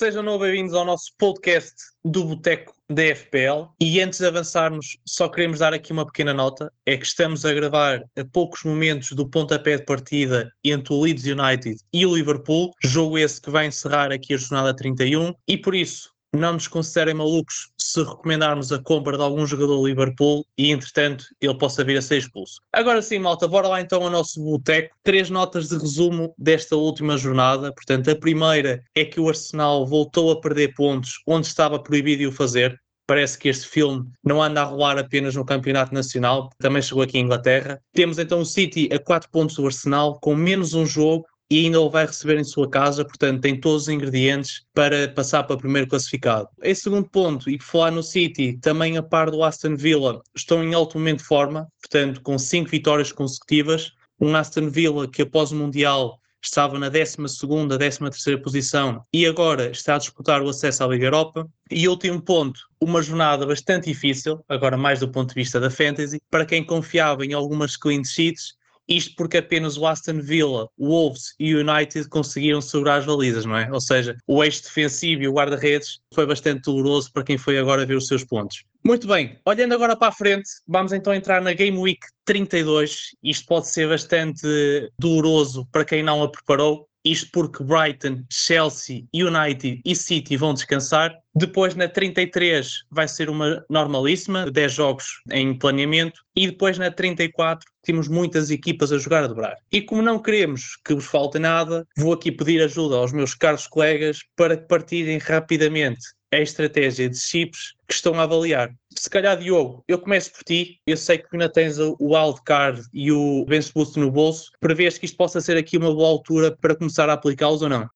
sejam bem-vindos ao nosso podcast do Boteco da FPL. E antes de avançarmos, só queremos dar aqui uma pequena nota: é que estamos a gravar a poucos momentos do pontapé de partida entre o Leeds United e o Liverpool, jogo esse que vai encerrar aqui a jornada 31, e por isso não nos considerem malucos se recomendarmos a compra de algum jogador do Liverpool e, entretanto, ele possa vir a ser expulso. Agora sim, malta, bora lá então ao nosso boteco. Três notas de resumo desta última jornada. Portanto, a primeira é que o Arsenal voltou a perder pontos onde estava proibido de o fazer. Parece que este filme não anda a rolar apenas no Campeonato Nacional, também chegou aqui em Inglaterra. Temos então o City a 4 pontos do Arsenal, com menos um jogo e ainda o vai receber em sua casa, portanto tem todos os ingredientes para passar para primeiro classificado. Em segundo ponto, e falar no City, também a par do Aston Villa, estão em alto momento de forma, portanto com cinco vitórias consecutivas, um Aston Villa que após o Mundial estava na 12 ª 13 terceira posição e agora está a disputar o acesso à Liga Europa. E último ponto, uma jornada bastante difícil, agora mais do ponto de vista da Fantasy, para quem confiava em algumas clean sheets, isto porque apenas o Aston Villa, o Wolves e o United conseguiram segurar as balizas, não é? Ou seja, o eixo defensivo e o guarda-redes foi bastante doloroso para quem foi agora ver os seus pontos. Muito bem, olhando agora para a frente, vamos então entrar na Game Week 32. Isto pode ser bastante doloroso para quem não a preparou. Isto porque Brighton, Chelsea, United e City vão descansar. Depois, na 33, vai ser uma normalíssima, 10 jogos em planeamento. E depois, na 34, temos muitas equipas a jogar a dobrar. E como não queremos que vos falte nada, vou aqui pedir ajuda aos meus caros colegas para que partilhem rapidamente a estratégia de chips que estão a avaliar. Se calhar, Diogo, eu começo por ti. Eu sei que ainda tens o wildcard e o Bench Boost no bolso. Prevês que isto possa ser aqui uma boa altura para começar a aplicá-los ou não?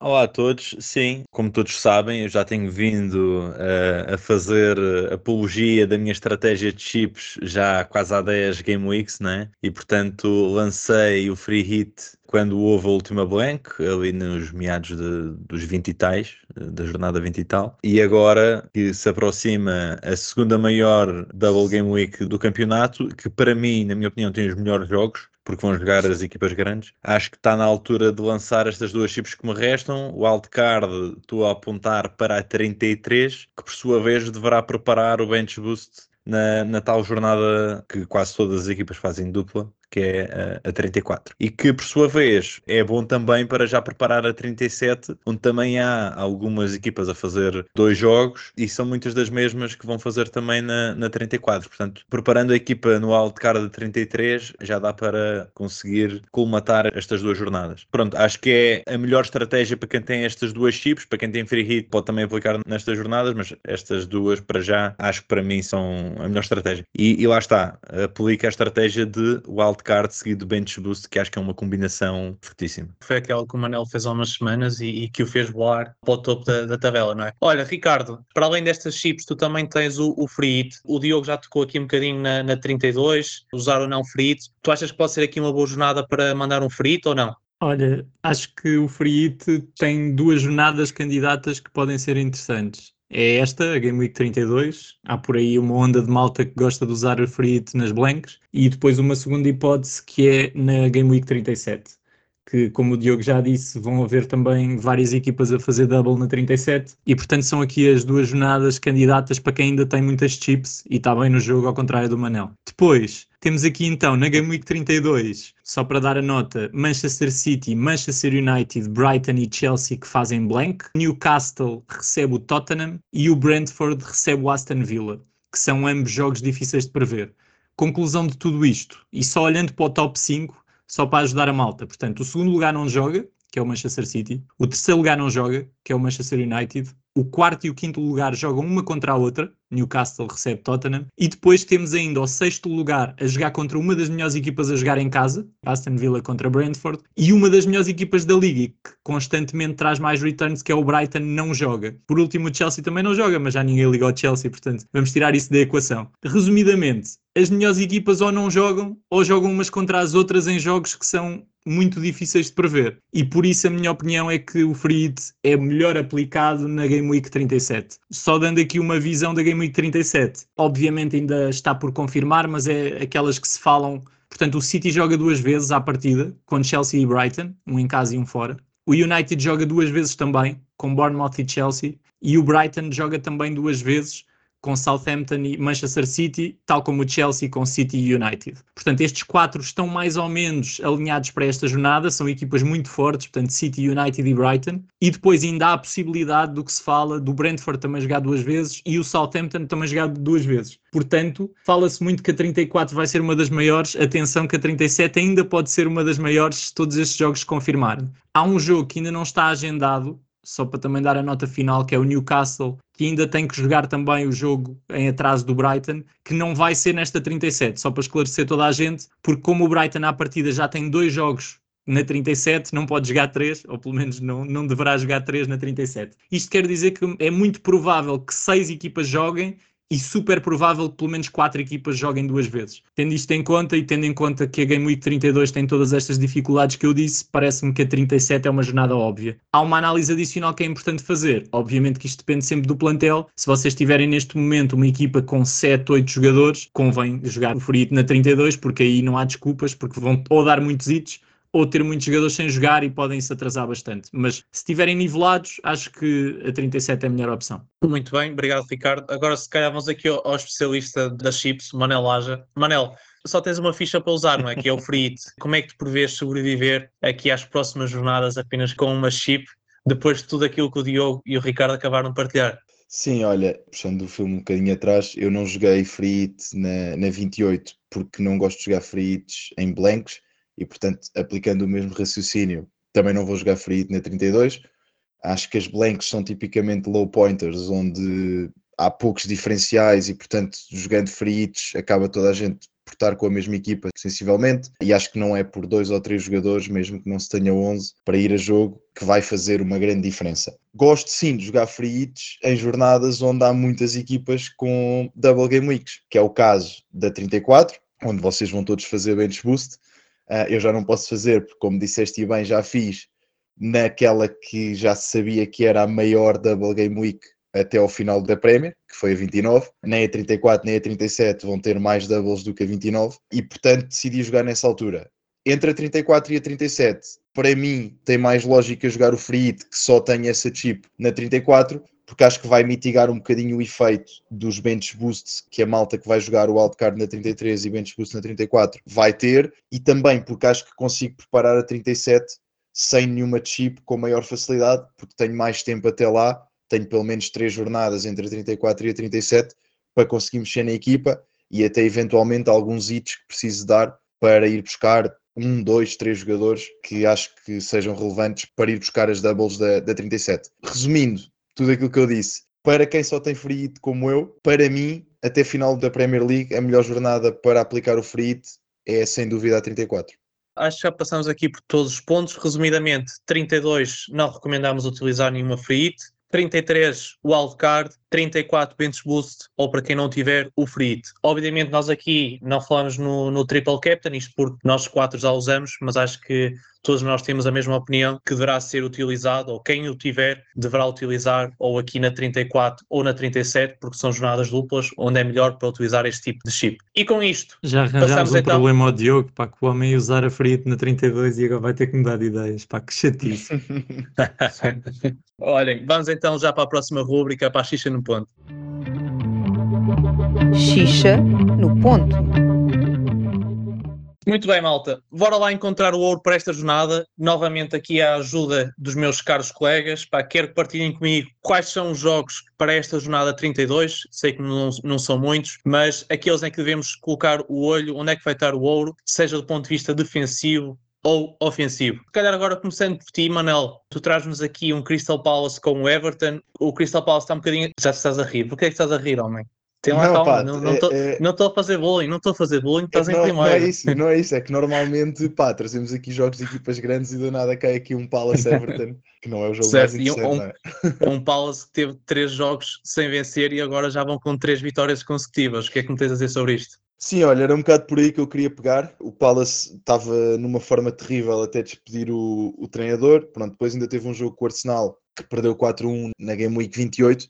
Olá a todos, sim, como todos sabem, eu já tenho vindo uh, a fazer apologia da minha estratégia de chips já quase há 10 Game Weeks, né? E portanto lancei o free hit quando houve a última blank, ali nos meados de, dos 20 e tais, da jornada 20 e tal, e agora que se aproxima a segunda maior Double Game Week do campeonato, que para mim, na minha opinião, tem os melhores jogos, porque vão jogar as equipas grandes. Acho que está na altura de lançar estas duas chips que me restam. O wildcard estou a apontar para a 33, que por sua vez deverá preparar o bench boost na, na tal jornada que quase todas as equipas fazem dupla, que é a, a 34. E que, por sua vez, é bom também para já preparar a 37, onde também há algumas equipas a fazer dois jogos e são muitas das mesmas que vão fazer também na, na 34. Portanto, preparando a equipa no wildcard de 33, já dá para conseguir colmatar estas duas jornadas. Pronto, acho que é a melhor estratégia para quem tem estas duas chips, para quem tem free hit pode também aplicar nestas jornadas, mas estas duas para já acho que para mim são a melhor estratégia. E, e lá está, aplica a estratégia de wild wildcard seguido do bench boost, que acho que é uma combinação fortíssima. Foi aquela que o Manel fez há umas semanas e, e que o fez voar para o topo da, da, tabela, não é? Olha, Ricardo, para além destas chips, tu também tens o, o free hit. O Diogo já tocou aqui um bocadinho na, na 32, usar ou não free hit. Tu achas que pode ser aqui uma boa jornada para mandar um free hit ou não? Olha, acho que o Free Hit tem duas jornadas candidatas que podem ser interessantes é esta, a Game Week 32. Há por aí uma onda de malta que gosta de usar o free nas blanks. E depois uma segunda hipótese que é na Game Week 37. Que, como o Diogo já disse, vão haver também várias equipas a fazer double na 37. E, portanto, são aqui as duas jornadas candidatas para quem ainda tem muitas chips e está bem no jogo, ao contrário do Manel. Depois, temos aqui então na Game Week 32, só para dar a nota, Manchester City, Manchester United, Brighton e Chelsea que fazem blank, Newcastle recebe o Tottenham e o Brentford recebe o Aston Villa, que são ambos jogos difíceis de prever. Conclusão de tudo isto, e só olhando para o top 5, só para ajudar a malta. Portanto, o segundo lugar não joga, que é o Manchester City. O terceiro lugar não joga, que é o Manchester United. O quarto e o quinto lugar jogam uma contra a outra. Newcastle recebe Tottenham. E depois temos ainda o sexto lugar a jogar contra uma das melhores equipas a jogar em casa, Aston Villa contra Brentford. E uma das melhores equipas da Liga, que constantemente traz mais returns, que é o Brighton, não joga. Por último, o Chelsea também não joga, mas já ninguém liga ao Chelsea, portanto vamos tirar isso da equação. Resumidamente, as melhores equipas ou não jogam, ou jogam umas contra as outras em jogos que são muito difíceis de prever. E por isso a minha opinião é que o free hit é melhor aplicado na Game Week 37. Só dando aqui uma visão da Game Week 37. Obviamente ainda está por confirmar, mas é aquelas que se falam. Portanto, o City joga duas vezes à partida, com Chelsea e Brighton, um em casa e um fora. O United joga duas vezes também, com Bournemouth e Chelsea, e o Brighton joga também duas vezes com Southampton e Manchester City, tal como o Chelsea com City e United. Portanto, estes quatro estão mais ou menos alinhados para esta jornada, são equipas muito fortes, portanto, City, United e Brighton. E depois ainda há a possibilidade do que se fala do Brentford também jogar duas vezes e o Southampton também jogar duas vezes. Portanto, fala-se muito que a 34 vai ser uma das maiores, atenção que a 37 ainda pode ser uma das maiores se todos estes jogos confirmarem. Há um jogo que ainda não está agendado, só para também dar a nota final, que é o Newcastle, que ainda tem que jogar também o jogo em atraso do Brighton, que não vai ser nesta 37, só para esclarecer toda a gente, porque como o Brighton à partida já tem dois jogos na 37, não pode jogar três, ou pelo menos não, não deverá jogar três na 37. Isto quer dizer que é muito provável que seis equipas joguem e super provável que pelo menos quatro equipas joguem duas vezes. Tendo isto em conta e tendo em conta que a Game Week 32 tem todas estas dificuldades que eu disse, parece-me que a 37 é uma jornada óbvia. Há uma análise adicional que é importante fazer. Obviamente que isto depende sempre do plantel. Se vocês tiverem neste momento uma equipa com 7, 8 jogadores, convém jogar o Frito na 32, porque aí não há desculpas, porque vão ou dar muitos hits ou ter muitos jogadores sem jogar e podem se atrasar bastante. Mas se estiverem nivelados, acho que a 37 é a melhor opção. Muito bem, obrigado Ricardo. Agora se calhar vamos aqui ao, ao especialista das chips, Manel Laja. Manel, só tens uma ficha para usar, não é? Que é o Free Hit. Como é que te prevês sobreviver aqui às próximas jornadas apenas com uma chip, depois de tudo aquilo que o Diogo e o Ricardo acabaram de partilhar? Sim, olha, puxando o filme um bocadinho atrás, eu não joguei Free Hit na, na 28 porque não gosto de jogar Free Hits em blancos e, portanto, aplicando o mesmo raciocínio, também não vou jogar free hit na 32. Acho que as blanks são tipicamente low pointers, onde há poucos diferenciais e, portanto, jogando free hits, acaba toda a gente por estar com a mesma equipa, sensivelmente. E acho que não é por dois ou três jogadores, mesmo que não se tenha 11, para ir a jogo, que vai fazer uma grande diferença. Gosto sim de jogar free hits em jornadas onde há muitas equipas com double game weeks, que é o caso da 34, onde vocês vão todos fazer bench boost Uh, eu já não posso fazer, porque, como disseste bem, já fiz naquela que já se sabia que era a maior Double Game Week até ao final da Premier, que foi a 29. Nem a 34 nem a 37 vão ter mais doubles do que a 29 e, portanto, decidi jogar nessa altura. Entre a 34 e a 37, para mim, tem mais lógica jogar o Free Hit, que só tem essa chip na 34, porque acho que vai mitigar um bocadinho o efeito dos bench boosts que a malta que vai jogar o wildcard na 33 e bench boost na 34 vai ter, e também porque acho que consigo preparar a 37 sem nenhuma chip com maior facilidade, porque tenho mais tempo até lá, tenho pelo menos três jornadas entre a 34 e a 37 para conseguir mexer na equipa e até eventualmente alguns hits que preciso dar para ir buscar um, dois, três jogadores que acho que sejam relevantes para ir buscar as doubles da, da 37. Resumindo, tudo aquilo que eu disse. Para quem só tem free hit como eu, para mim, até final da Premier League, a melhor jornada para aplicar o free hit é sem dúvida a 34. Acho que já passamos aqui por todos os pontos. Resumidamente, 32 não recomendamos utilizar nenhuma free hit. 33 wildcard, 34 bench boost ou para quem não tiver o free hit. Obviamente nós aqui não falamos no, no triple captain, isto porque nós quatro já usamos, mas acho que todos nós temos a mesma opinião que deverá ser utilizado, ou quem o tiver deverá utilizar, ou aqui na 34 ou na 37, porque são jornadas duplas, onde é melhor para utilizar este tipo de chip. E com isto, já arranjámos um então... problema ao Diogo, para que o homem ia usar a Free na 32 e agora vai ter que mudar de ideias, para que chatice. Olhem, vamos então já para a próxima rúbrica, para a xixa no ponto. Xixa no ponto. Muito bem, malta. Bora lá encontrar o ouro para esta jornada. Novamente aqui a ajuda dos meus caros colegas. Pá, quero que partilhem comigo quais são os jogos para esta jornada 32. Sei que não, não são muitos, mas aqueles em que devemos colocar o olho, onde é que vai estar o ouro, seja do ponto de vista defensivo, ou ofensivo. Se calhar agora começando por ti, Manel, tu traz-nos aqui um Crystal Palace com o Everton. O Crystal Palace está um bocadinho. Já estás a rir. Por que é que estás a rir, homem? Tem lá não, calma, não estou é, é... a fazer bullying, não estou a fazer bullying, estás é, em primeiro. Não é isso, não é isso, é que normalmente, pá, trazemos aqui jogos de equipas grandes e do nada cai aqui um Palace Everton, que não é o jogo certo, mais interessante. Um, um, um, Palace que teve três jogos sem vencer e agora já vão com três vitórias consecutivas. O que é que me tens a dizer sobre isto? Sim, olha, era um bocado por aí que eu queria pegar. O Palace estava numa forma terrível até despedir o, o treinador. Pronto, depois ainda teve um jogo com o Arsenal que perdeu 4-1 na Game Week 28.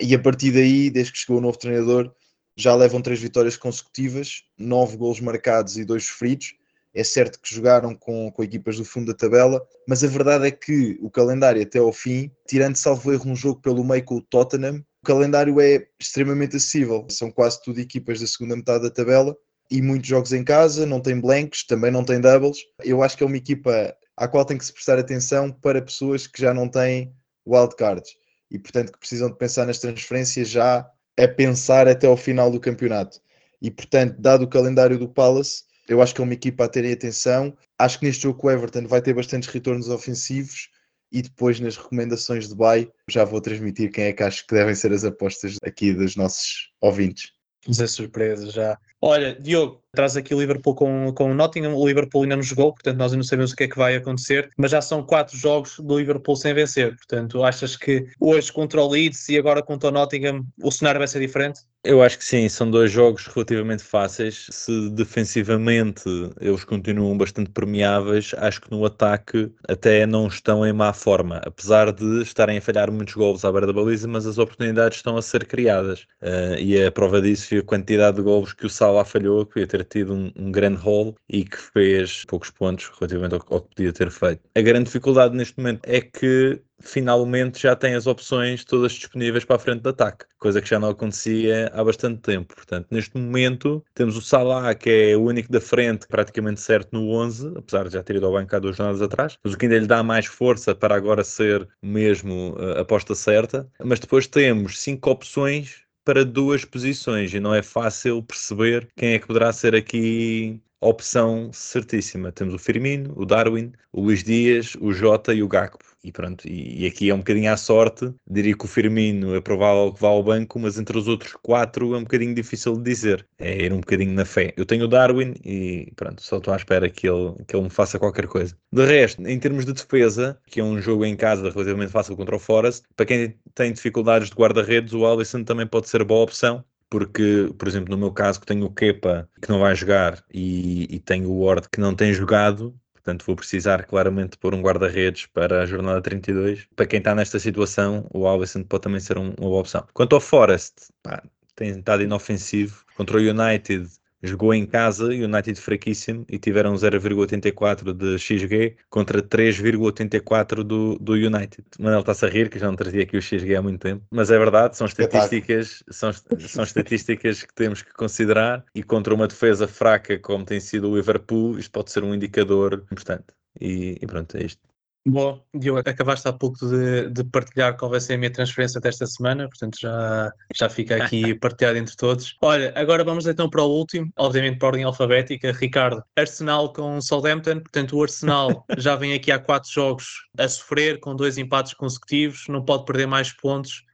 E a partir daí, desde que chegou o novo treinador, já levam três vitórias consecutivas, nove gols marcados e dois sofridos, É certo que jogaram com, com equipas do fundo da tabela, mas a verdade é que o calendário até ao fim, tirando salvo erro um jogo pelo meio com o Tottenham, o calendário é extremamente acessível. São quase tudo equipas da segunda metade da tabela e muitos jogos em casa, não tem blancos, também não tem doubles. Eu acho que é uma equipa à qual tem que se prestar atenção para pessoas que já não têm wildcards e, portanto, que precisam de pensar nas transferências já a pensar até ao final do campeonato. E, portanto, dado o calendário do Palace, eu acho que é uma equipa a terem atenção. Acho que neste jogo o Everton vai ter bastantes retornos ofensivos e depois nas recomendações de buy já vou transmitir quem é que acho que devem ser as apostas aqui dos nossos ouvintes. Dizer surpresa já. Olha, Diogo, traz aqui o Liverpool com, com o Nottingham. O Liverpool ainda não jogou, portanto, nós ainda não sabemos o que é que vai acontecer, mas já são quatro jogos do Liverpool sem vencer. Portanto, achas que hoje contra o Leeds e agora contra o Nottingham o cenário vai ser diferente? Eu acho que sim, são dois jogos relativamente fáceis. Se defensivamente eles continuam bastante permeáveis, acho que no ataque até não estão em má forma, apesar de estarem a falhar muitos golos à beira da baliza, mas as oportunidades estão a ser criadas. Uh, e a prova disso foi a quantidade de golos que o Salah falhou, que podia ter tido um, um grande haul e que fez poucos pontos relativamente ao, ao que podia ter feito. A grande dificuldade neste momento é que finalmente já tem as opções todas disponíveis para a frente de ataque, coisa que já não acontecia há bastante tempo. Portanto, neste momento temos o Salah, que é o único da frente, praticamente certo no 11, apesar de já ter ido ao banco há duas jornadas atrás, mas o que ainda lhe dá mais força para agora ser mesmo a aposta certa. Mas depois temos cinco opções para duas posições e não é fácil perceber quem é que poderá ser aqui opção certíssima. Temos o Firmino, o Darwin, o Luís Dias, o Jota e o Gakpo e pronto, e, e, aqui é um bocadinho à sorte, diria que o Firmino é provável que vá ao banco, mas entre os outros quatro é um bocadinho difícil de dizer, é ir um bocadinho na fé. Eu tenho o Darwin e pronto, só estou à espera que ele, que ele me faça qualquer coisa. De resto, em termos de defesa, que é um jogo em casa relativamente fácil contra o Forest, para quem tem dificuldades de guarda-redes, o Alisson também pode ser boa opção, porque, por exemplo, no meu caso, que tenho o Kepa que não vai jogar e, e tenho o Ward que não tem jogado, Portanto, vou precisar claramente pôr um guarda-redes para a jornada 32. Para quem está nesta situação, o Alisson pode também ser um, uma boa opção. Quanto ao Forest, pá, tem estado inofensivo. Contra o United, jogou em casa, United fraquíssimo, e tiveram 0,84 de XG contra 3,84 do, do United. Manel está-se a rir, que já não trazia aqui o XG há muito tempo, mas é verdade, são estatísticas, são, são estatísticas que temos que considerar, e contra uma defesa fraca como tem sido o Liverpool, isto pode ser um indicador importante. E, e pronto, é isto. Bom, Diogo, acabaste há pouco de, de, partilhar qual vai ser a minha transferência desta semana, portanto já, já fica aqui partilhado entre todos. Olha, agora vamos então para o último, obviamente para a ordem alfabética. Ricardo, Arsenal com Southampton, portanto o Arsenal já vem aqui há quatro jogos a sofrer, com dois empates consecutivos, não pode perder mais pontos.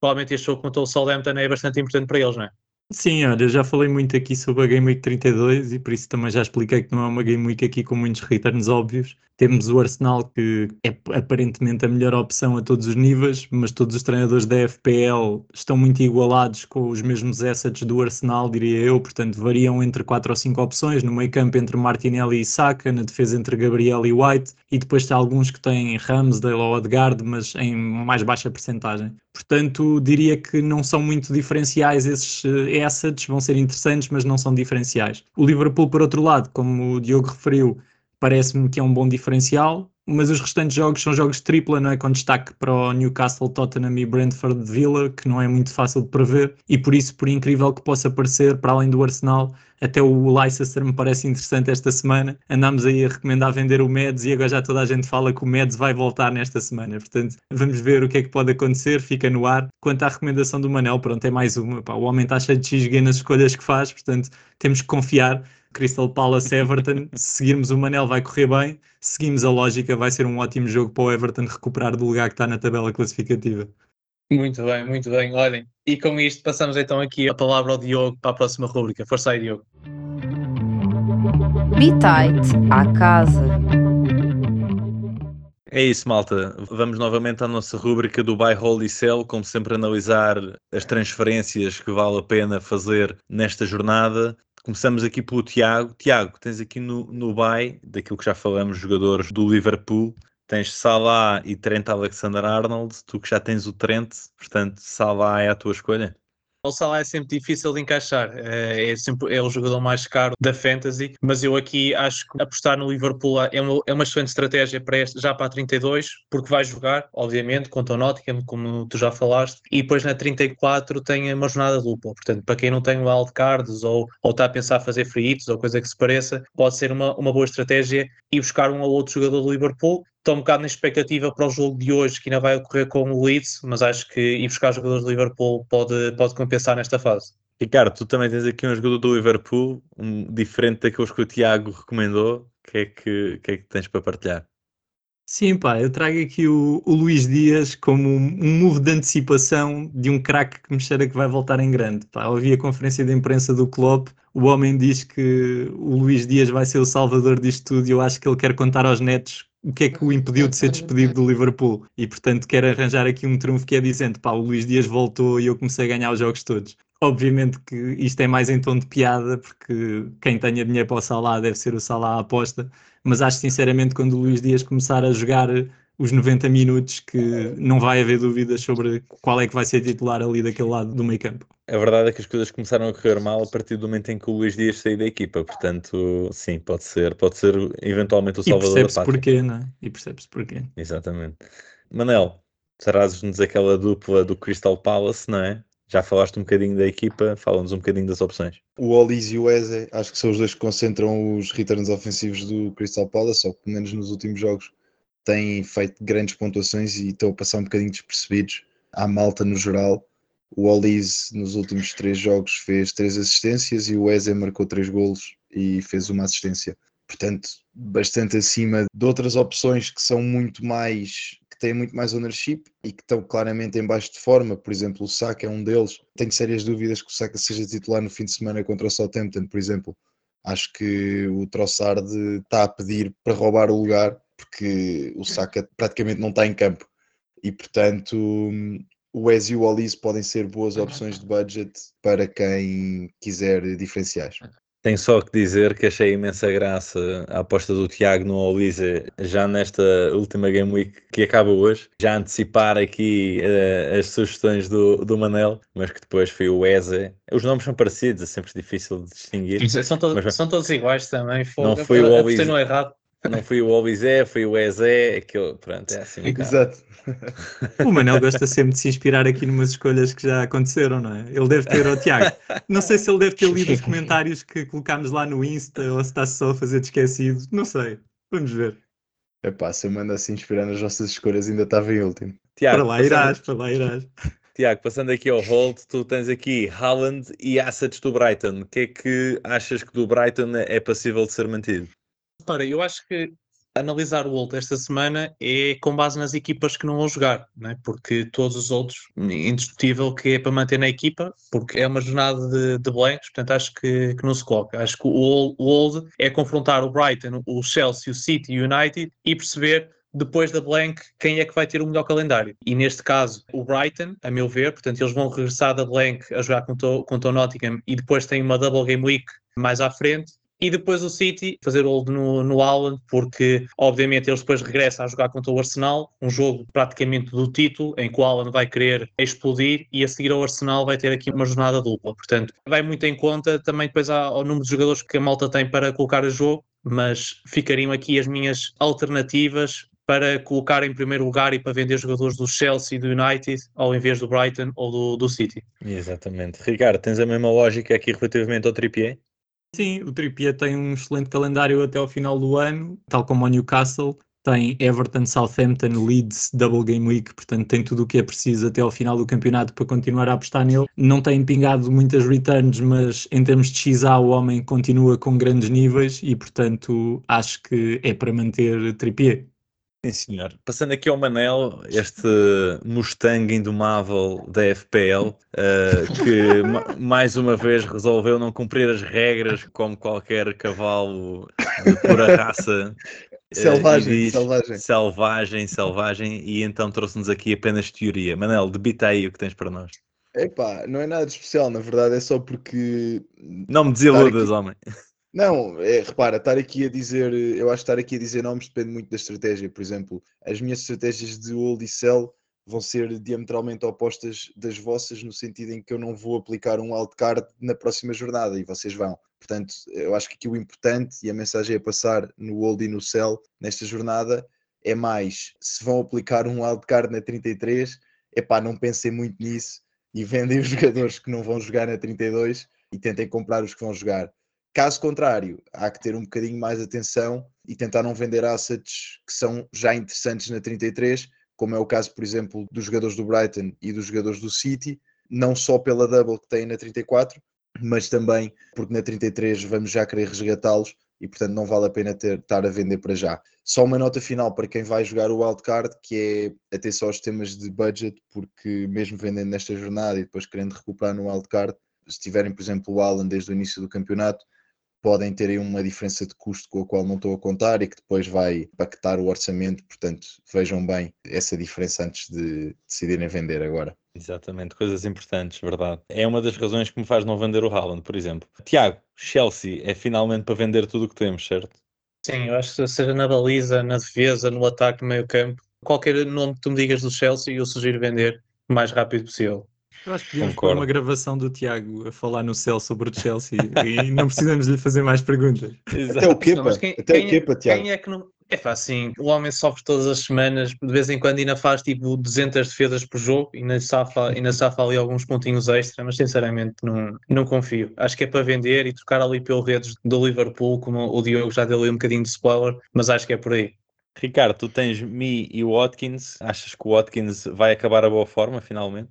Provavelmente este jogo contra o Southampton é bastante importante para eles, não é? Sim, olha, já falei muito aqui sobre a Game Week 32 e por isso também já expliquei que não é uma Game Week aqui com muitos returns óbvios. Temos o Arsenal, que é aparentemente a melhor opção a todos os níveis, mas todos os treinadores da FPL estão muito igualados com os mesmos assets do Arsenal, diria eu, portanto variam entre 4 ou 5 opções, no meio campo entre Martinelli e Saka, na defesa entre Gabriel e White, e depois há alguns que têm Ramsdale ou Odegaard, mas em mais baixa percentagem. Portanto, diria que não são muito diferenciais esses eh, assets, vão ser interessantes, mas não são diferenciais. O Liverpool, por outro lado, como o Diogo referiu, parece-me que é um bom diferencial, mas os restantes jogos são jogos tripla, não é? Com destaque para o Newcastle, Tottenham e Brentford Villa, que não é muito fácil de prever, e por isso, por incrível que possa parecer, para além do Arsenal, até o Leicester me parece interessante esta semana. Andámos aí a recomendar vender o Meds e agora já toda a gente fala que o Meds vai voltar nesta semana. Portanto, vamos ver o que é que pode acontecer, fica no ar. Quanto à recomendação do Manel, pronto, é mais uma. Pá, o homem está cheio de XG nas escolhas que faz, portanto, temos que confiar Crystal Palace Everton, se seguirmos o Manel vai correr bem, seguimos a lógica, vai ser um ótimo jogo para o Everton recuperar do lugar que está na tabela classificativa. Muito bem, muito bem. Olhem, e com isto passamos então aqui a palavra ao Diogo para a próxima rúbrica. Força aí, Diogo. Be tight à casa. É isso, malta. Vamos novamente à nossa rúbrica do Buy, Hold e Sell, como sempre analisar as transferências que vale a pena fazer nesta jornada. Começamos aqui pelo Tiago. Tiago, tens aqui no, no buy, daquilo que já falamos, jogadores do Liverpool. Tens Salah e Trent Alexander-Arnold. Tu que já tens o Trent, portanto, Salah é a tua escolha? O Salah é sempre difícil de encaixar, é, é sempre é o jogador mais caro da Fantasy, mas eu aqui acho que apostar no Liverpool é uma, é uma excelente estratégia para este, já para a 32, porque vai jogar, obviamente, contra o Nottingham, como tu já falaste, e depois na 34 tem uma jornada dupla. Portanto, para quem não tem wildcards ou, ou está a pensar fazer free hits ou coisa que se pareça, pode ser uma, uma boa estratégia e buscar um ou outro jogador do Liverpool estou um bocado na expectativa para o jogo de hoje, que ainda vai ocorrer com o Leeds, mas acho que ir buscar jogadores do Liverpool pode, pode compensar nesta fase. Ricardo, tu também tens aqui um jogador do Liverpool, um, diferente daqueles que o Tiago recomendou. O que, é que, que é que tens para partilhar? Sim, pá, eu trago aqui o, o Luís Dias como um, um move de antecipação de um craque que me cheira que vai voltar em grande. Pá, ouvi a conferência de imprensa do Klopp, o homem diz que o Luís Dias vai ser o salvador disto tudo e eu acho que ele quer contar aos netos o que é que o impediu de ser despedido do Liverpool e portanto quer arranjar aqui um trunfo que é dizendo pá, o Luís Dias voltou e eu comecei a ganhar os jogos todos. Obviamente que isto é mais em tom de piada porque quem tenha dinheiro para o Salah deve ser o Salah à aposta, mas acho sinceramente quando o Luís Dias começar a jogar os 90 minutos que não vai haver dúvidas sobre qual é que vai ser titular ali daquele lado do meio campo. A verdade é que as coisas começaram a correr mal a partir do momento em que o Luís Dias saiu da equipa, portanto, sim, pode ser, pode ser eventualmente o salvador e percebe-se da pátria. porquê, não é? E percebe-se porquê. Exatamente. Manel, trazes-nos aquela dupla do Crystal Palace, não é? Já falaste um bocadinho da equipa, fala-nos um bocadinho das opções. O Olis e o Eze, acho que são os dois que concentram os returns ofensivos do Crystal Palace, ou pelo menos nos últimos jogos têm feito grandes pontuações e estão a passar um bocadinho despercebidos à malta no geral. O Olis nos últimos três jogos fez três assistências e o Eze marcou três golos e fez uma assistência. Portanto, bastante acima de outras opções que são muito mais que têm muito mais ownership e que estão claramente em baixo de forma. Por exemplo, o Saka é um deles. Tenho sérias dúvidas que o Saka seja titular no fim de semana contra o Southampton, por exemplo. Acho que o Trossard está a pedir para roubar o lugar porque o Saka praticamente não está em campo e portanto o Wes e o Olise podem ser boas opções de budget para quem quiser diferenciais. Tenho só que dizer que achei imensa graça a aposta do Tiago no Olise já nesta última Game Week que acaba hoje, já antecipar aqui uh, as sugestões do, do Manel, mas que depois foi o Eze. Os nomes são parecidos, é sempre difícil de distinguir. São, todos, mas, são todos iguais também. Não foi o Olise. errado. Não foi o Obizé, foi o Ezé, aquilo, pronto, é assim. Um Exato. O Manel gosta sempre de se inspirar aqui numas escolhas que já aconteceram, não é? Ele deve ter, o Tiago, não sei se ele deve ter lido os comentários que colocámos lá no Insta ou se está só a fazer de esquecido, não sei, vamos ver. Epá, se eu mando assim inspirar nas vossas escolhas ainda estava em último. Tiago, para lá passando... irás, para lá irás. Tiago, passando aqui ao Hold, tu tens aqui Haaland e assets do Brighton. O que é que achas que do Brighton é passível de ser mantido? Para, eu acho que analisar o Wolves esta semana é com base nas equipas que não vão jogar, né? porque todos os outros, indiscutível que é para manter na equipa, porque é uma jornada de, de blancos, portanto acho que, que não se coloca. Acho que o Old é confrontar o Brighton, o Chelsea, o City e o United e perceber depois da blank quem é que vai ter o melhor calendário. E neste caso, o Brighton, a meu ver, portanto eles vão regressar da blank a jogar contra, contra o Nottingham e depois tem uma double game week mais à frente e depois o City fazer o no, no Haaland, porque obviamente eles depois regressam a jogar contra o Arsenal, um jogo praticamente do título, em que o Haaland vai querer explodir e a seguir ao Arsenal vai ter aqui uma jornada dupla. Portanto, vai muito em conta também depois ao número de jogadores que a malta tem para colocar a jogo, mas ficariam aqui as minhas alternativas para colocar em primeiro lugar e para vender jogadores do Chelsea e do United ao invés do Brighton ou do, do City. Exatamente. Ricardo, tens a mesma lógica aqui relativamente ao Trippier? Sim, o Trippier tem um excelente calendário até ao final do ano, tal como o Newcastle. Tem Everton, Southampton, Leeds, Double Game Week, portanto tem tudo o que é preciso até ao final do campeonato para continuar a apostar nele. Não tem pingado muitas returns, mas em termos de XA o homem continua com grandes níveis e portanto acho que é para manter Trippier. Sim, senhor. Passando aqui ao Manel, este Mustang indomável da FPL, uh, eh, que mais uma vez resolveu não cumprir as regras como qualquer cavalo de pura raça. Eh, selvagem, diz, selvagem. Selvagem, selvagem, e então trouxe-nos aqui apenas teoria. Manel, debita aí o que tens para nós. Epá, não é nada de especial, na verdade, é só porque. Não me desiludas, aqui... homem. Não, é, repara, estar aqui a dizer, eu acho que estar aqui a dizer nomes depende muito da estratégia. Por exemplo, as minhas estratégias de hold e sell vão ser diametralmente opostas das vossas, no sentido em que eu não vou aplicar um wildcard na próxima jornada e vocês vão. Portanto, eu acho que aqui o importante e a mensagem a passar no Old e no Cell nesta jornada é mais se vão aplicar um wildcard na 33, é pá, não pensem muito nisso e vendem os jogadores que não vão jogar na 32 e tentem comprar os que vão jogar. Caso contrário, há que ter um bocadinho mais atenção e tentar não vender assets que são já interessantes na 33, como é o caso, por exemplo, dos jogadores do Brighton e dos jogadores do City, não só pela double que têm na 34, mas também porque na 33 vamos já querer resgatá-los e portanto não vale a pena ter, estar a vender para já. Só uma nota final para quem vai jogar o wildcard, que é atenção aos temas de budget, porque mesmo vendendo nesta jornada e depois querendo recuperar no wildcard, se tiverem, por exemplo, o Alan desde o início do campeonato, podem ter aí uma diferença de custo com a qual não estou a contar e que depois vai impactar o orçamento, portanto vejam bem essa diferença antes de decidirem vender agora. Exatamente, coisas importantes, verdade. É uma das razões que me faz não vender o Haaland, por exemplo. Tiago, Chelsea é finalmente para vender tudo o que temos, certo? Sim, eu acho que seja na baliza, na defesa, no ataque, no meio campo, qualquer nome que tu me digas do Chelsea, eu sugiro vender o mais rápido possível. Eu acho que podíamos pôr uma gravação do Tiago a falar no céu sobre o Chelsea e não precisamos lhe fazer mais perguntas. Até o Kepa, quem, até quem, o Kepa, Tiago. Quem é que não... É fácil, o homem sofre todas as semanas, de vez em quando ainda faz tipo 200 defesas por jogo e ainda safa, ainda safa ali alguns pontinhos extra, mas sinceramente não, não confio. Acho que é para vender e trocar ali pelo redes do Liverpool, como o Diogo já deu ali um bocadinho de spoiler, mas acho que é por aí. Ricardo, tu tens Me e o Watkins, achas que o Watkins vai acabar a boa forma finalmente?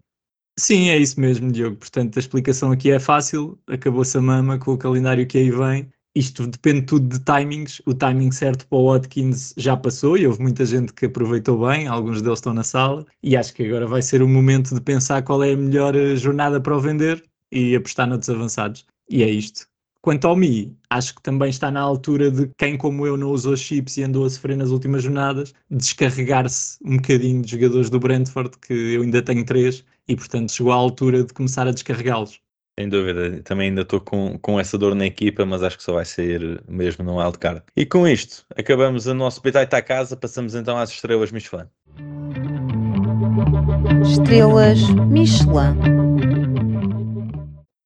Sim, é isso mesmo, Diogo. Portanto, a explicação aqui é fácil. Acabou-se a mama com o calendário que aí vem. Isto depende tudo de timings. O timing certo para o Watkins já passou e houve muita gente que aproveitou bem. Alguns deles estão na sala. E acho que agora vai ser o momento de pensar qual é a melhor eh, jornada para o vender e apostar noutros avançados. E é isto. Quanto ao Mi, acho que também está na altura de quem, como eu, não usou chips e andou a sofrer nas últimas jornadas, descarregar-se um bocadinho de jogadores do Brentford, que eu ainda tenho três, e portanto chegou à altura de começar a descarregá-los. Sem dúvida, também ainda estou com, com essa dor na equipa, mas acho que só vai sair mesmo no wildcard. E com isto, acabamos o nosso Betite à casa, passamos então às estrelas Michelin. Estrelas Michelin.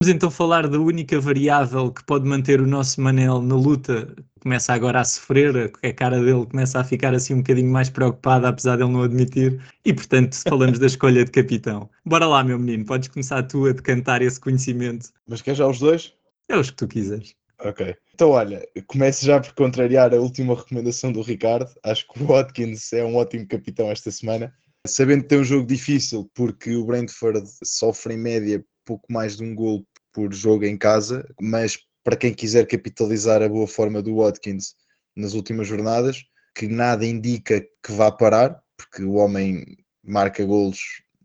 Vamos então falar da única variável que pode manter o nosso Manel na luta. Começa agora a sofrer, a cara dele começa a ficar assim um bocadinho mais preocupada, apesar dele não admitir. E portanto, falamos da escolha de capitão. Bora lá, meu menino, podes começar tu a decantar esse conhecimento. Mas quer já os dois? É os que tu quiseres. Ok. Então, olha, começo já por contrariar a última recomendação do Ricardo. Acho que o Watkins é um ótimo capitão esta semana. Sabendo que tem um jogo difícil, porque o Brentford sofre em média pouco mais de um gol por jogo em casa, mas para quem quiser capitalizar a boa forma do Watkins nas últimas jornadas, que nada indica que vá parar, porque o homem marca golos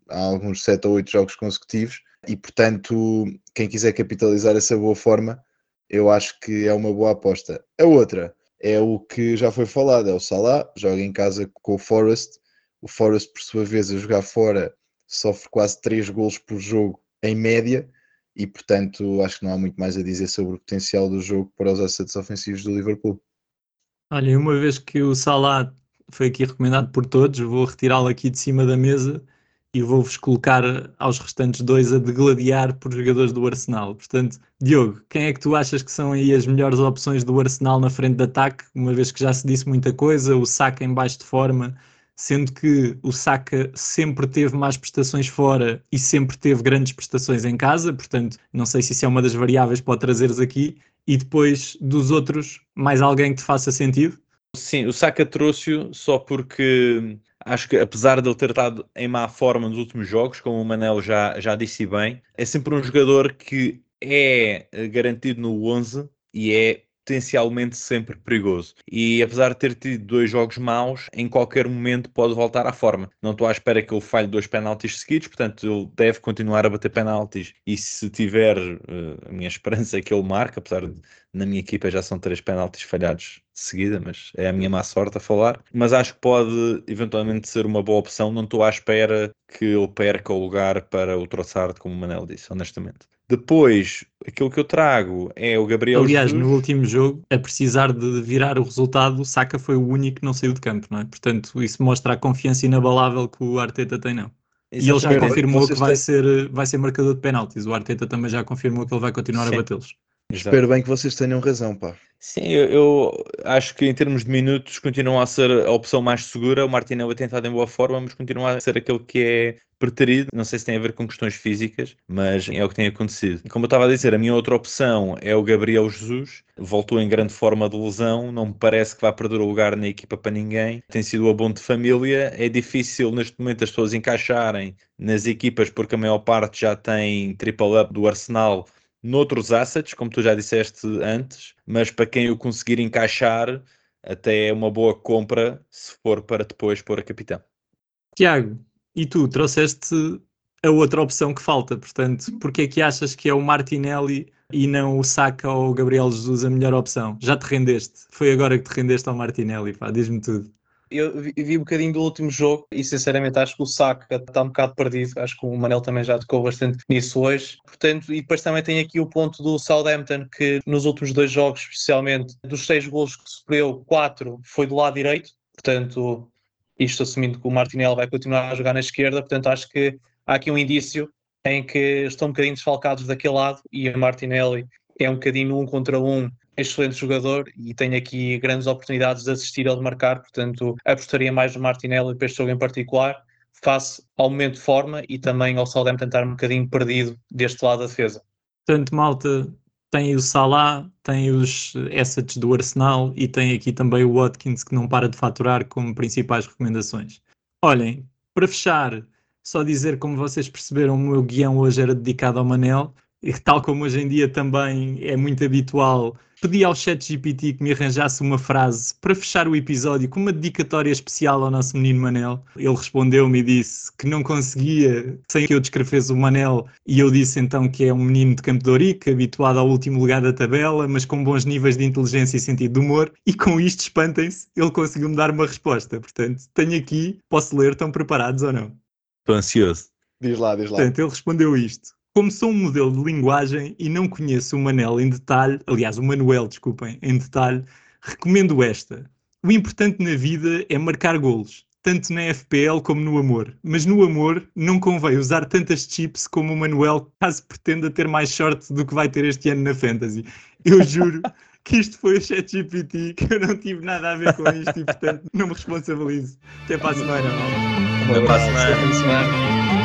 há alguns 7 ou 8 jogos consecutivos, e portanto, quem quiser capitalizar essa boa forma, eu acho que é uma boa aposta. A outra é o que já foi falado, é o Salah, joga em casa com o Forest, o Forest por sua vez a jogar fora sofre quase 3 golos por jogo em média, e portanto acho que não há muito mais a dizer sobre o potencial do jogo para os assets ofensivos do Liverpool. Olha, uma vez que o Salah foi aqui recomendado por todos, vou retirá-lo aqui de cima da mesa e vou-vos colocar aos restantes dois a degladiar por jogadores do Arsenal. Portanto, Diogo, quem é que tu achas que são aí as melhores opções do Arsenal na frente de ataque? Uma vez que já se disse muita coisa, o Saka em baixo de forma, sendo que o Saka sempre teve mais prestações fora e sempre teve grandes prestações em casa, portanto, não sei se isso é uma das variáveis para trazeres aqui, e depois dos outros, mais alguém que te faça sentido? Sim, o Saka trouxe-o só porque acho que apesar de ele ter estado em má forma nos últimos jogos, como o Manel já, já disse bem, é sempre um jogador que é garantido no 11 e é potencialmente sempre perigoso. E apesar de ter tido dois jogos maus, em qualquer momento pode voltar à forma. Não estou à espera que ele falhe dois penaltis seguidos, portanto ele deve continuar a bater penaltis. E se tiver uh, a minha esperança é que ele marque, apesar de na minha equipa já são três penaltis falhados de seguida, mas é a minha má sorte a falar. Mas acho que pode eventualmente ser uma boa opção. Não estou à espera que ele perca o lugar para o Trossard, como o Manel disse, honestamente. Depois, aquilo que eu trago é o Gabriel Aliás, Jesus. no último jogo, a precisar de virar o resultado, o Saka foi o único que não saiu de campo, não é? Portanto, isso mostra a confiança inabalável que o Arteta tem, não. E ele já confirmou que vai têm- ser, vai ser marcador de penaltis. O Arteta também já confirmou que ele vai continuar Sim. a batê-los. Exato. Espero bem que vocês tenham razão, pá. Sim, eu, eu acho que em termos de minutos continua a ser a opção mais segura. O Martinelli tem estado em boa forma, mas continua a ser aquele que é preterido. Não sei se tem a ver com questões físicas, mas é o que tem acontecido. Como eu estava a dizer, a minha outra opção é o Gabriel Jesus. Voltou em grande forma de lesão, não me parece que vai perder o lugar na equipa para ninguém. Tem sido o abono de família. É difícil neste momento as pessoas encaixarem nas equipas porque a maior parte já tem triple-up do Arsenal noutros assets, como tu já disseste antes, mas para quem o conseguir encaixar, até é uma boa compra se for para depois pôr a capitão. Tiago, e tu trouxeste a outra opção que falta, portanto, porque é que achas que é o Martinelli e não o Saka ou o Gabriel Jesus a melhor opção? Já te rendeste? Foi agora que te rendeste ao Martinelli, pá, diz-me tudo. Eu vi, um bocadinho do último jogo e sinceramente acho que o Saka está um bocado perdido. Acho que o Manel também já tocou bastante nisso hoje. Portanto, e depois também tem aqui o ponto do Southampton, que nos últimos dois jogos, especialmente, dos seis golos que sofreu, quatro foi do lado direito. Portanto, isto assumindo que o Martinelli vai continuar a jogar na esquerda. Portanto, acho que há aqui um indício em que estão um bocadinho desfalcados daquele lado e a Martinelli é um bocadinho um contra um excelente jogador e tem aqui grandes oportunidades de assistir ou de marcar, portanto apostaria mais no Martinelli para este jogo em particular, face ao momento de forma e também ao Southampton estar um bocadinho perdido deste lado da defesa. Portanto, malta, tem o Salah, tem os assets do Arsenal e tem aqui também o Watkins que não para de faturar como principais recomendações. Olhem, para fechar, só dizer como vocês perceberam, o meu guião hoje era dedicado ao Manel, tal como hoje em dia também é muito habitual, pedi ao chat GPT que me arranjasse uma frase para fechar o episódio com uma dedicatória especial ao nosso menino Manel. Ele respondeu-me e disse que não conseguia sem que eu descrevesse o Manel e eu disse então que é um menino de Campo de Ourique, habituado ao último lugar da tabela, mas com bons níveis de inteligência e sentido de humor e com isto, espantem-se, ele conseguiu-me dar uma resposta. Portanto, tenho aqui, posso ler, estão preparados ou não? Estou ansioso. Diz lá, diz lá. Portanto, ele respondeu isto. Como sou um modelo de linguagem e não conheço o Manel em detalhe, aliás, o Manuel, desculpem, em detalhe, recomendo esta. O importante na vida é marcar golos, tanto na FPL como no amor. Mas no amor não convém usar tantas chips como o Manuel, caso pretenda ter mais sorte do que vai ter este ano na Fantasy. Eu juro que isto foi o ChatGPT, que eu não tive nada a ver com isto e, portanto, não me responsabilizo. Até para a semana. Até para a semana.